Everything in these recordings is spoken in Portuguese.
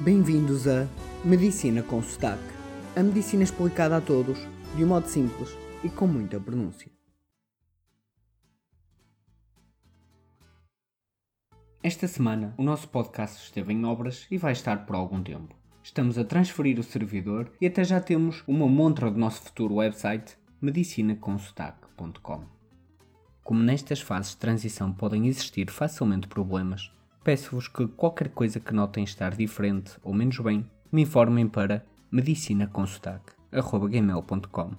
Bem-vindos a Medicina com Sotaque. A medicina explicada a todos, de um modo simples e com muita pronúncia. Esta semana, o nosso podcast esteve em obras e vai estar por algum tempo. Estamos a transferir o servidor e até já temos uma montra do nosso futuro website medicinaconsotaque.com. Como nestas fases de transição podem existir facilmente problemas, peço-vos que qualquer coisa que notem estar diferente ou menos bem, me informem para medicinaconsotaque.gmail.com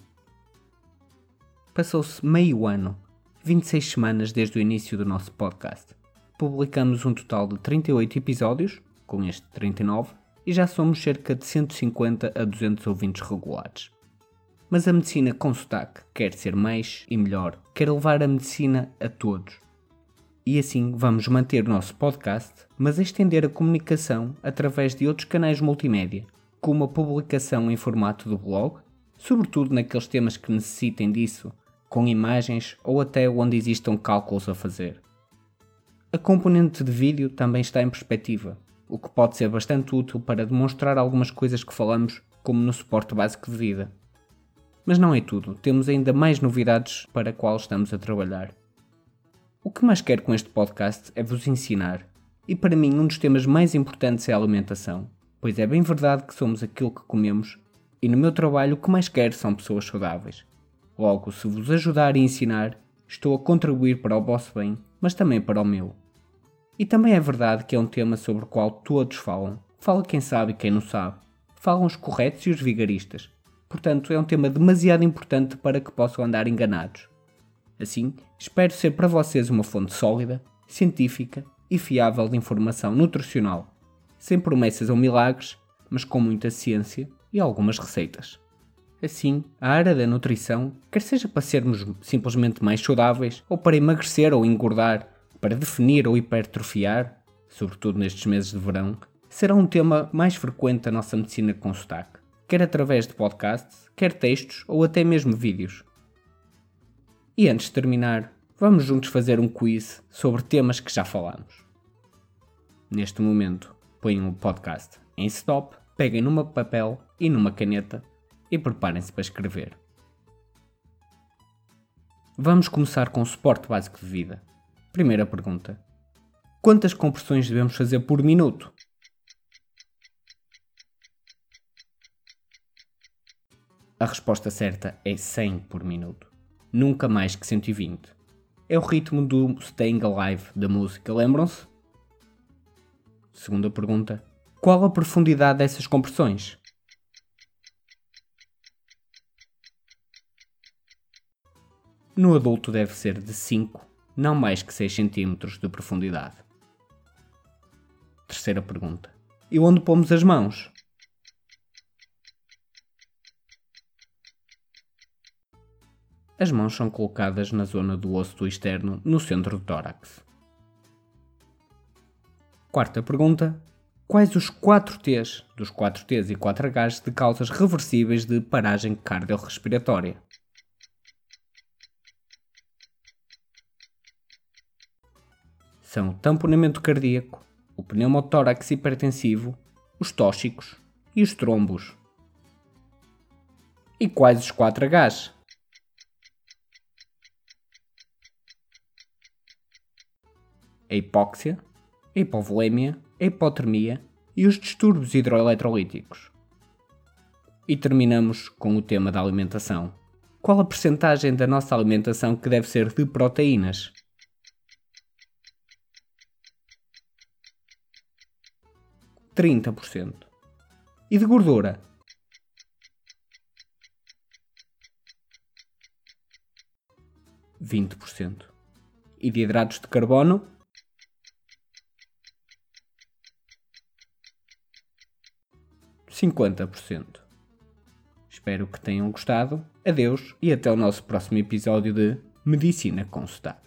Passou-se meio ano, 26 semanas desde o início do nosso podcast. Publicamos um total de 38 episódios, com este 39, e já somos cerca de 150 a 200 ouvintes regulares. Mas a medicina com sotaque quer ser mais e melhor, quer levar a medicina a todos e assim vamos manter o nosso podcast, mas estender a comunicação através de outros canais multimédia, como a publicação em formato do blog, sobretudo naqueles temas que necessitem disso, com imagens ou até onde existam cálculos a fazer. A componente de vídeo também está em perspectiva, o que pode ser bastante útil para demonstrar algumas coisas que falamos, como no suporte básico de vida. Mas não é tudo, temos ainda mais novidades para a qual estamos a trabalhar. O que mais quero com este podcast é vos ensinar, e para mim um dos temas mais importantes é a alimentação, pois é bem verdade que somos aquilo que comemos, e no meu trabalho o que mais quero são pessoas saudáveis. Logo, se vos ajudar e ensinar, estou a contribuir para o vosso bem, mas também para o meu. E também é verdade que é um tema sobre o qual todos falam. Fala quem sabe e quem não sabe. Falam os corretos e os vigaristas. Portanto, é um tema demasiado importante para que possam andar enganados. Assim, espero ser para vocês uma fonte sólida, científica e fiável de informação nutricional, sem promessas ou milagres, mas com muita ciência e algumas receitas. Assim, a área da nutrição, quer seja para sermos simplesmente mais saudáveis, ou para emagrecer ou engordar, para definir ou hipertrofiar, sobretudo nestes meses de verão, será um tema mais frequente da nossa medicina com sotaque, quer através de podcasts, quer textos ou até mesmo vídeos. E antes de terminar, vamos juntos fazer um quiz sobre temas que já falamos. Neste momento, ponham o podcast em stop, peguem numa papel e numa caneta e preparem-se para escrever. Vamos começar com o suporte básico de vida. Primeira pergunta: Quantas compressões devemos fazer por minuto? A resposta certa é 100 por minuto nunca mais que 120. É o ritmo do Staying Alive da música, lembram-se? Segunda pergunta: Qual a profundidade dessas compressões? No adulto deve ser de 5, não mais que 6 cm de profundidade. Terceira pergunta: E onde pomos as mãos? As mãos são colocadas na zona do osso do externo, no centro do tórax. Quarta pergunta. Quais os 4 T's, dos 4 T's e 4 H's de causas reversíveis de paragem cardiorrespiratória? São o tamponamento cardíaco, o pneumotórax hipertensivo, os tóxicos e os trombos. E quais os 4 a hipóxia, a hipovolemia, a hipotermia e os distúrbios hidroeletrolíticos. E terminamos com o tema da alimentação. Qual a percentagem da nossa alimentação que deve ser de proteínas? Trinta por cento. E de gordura? Vinte por cento. E de hidratos de carbono? 50%. Espero que tenham gostado. Adeus e até o nosso próximo episódio de Medicina com Sotaque.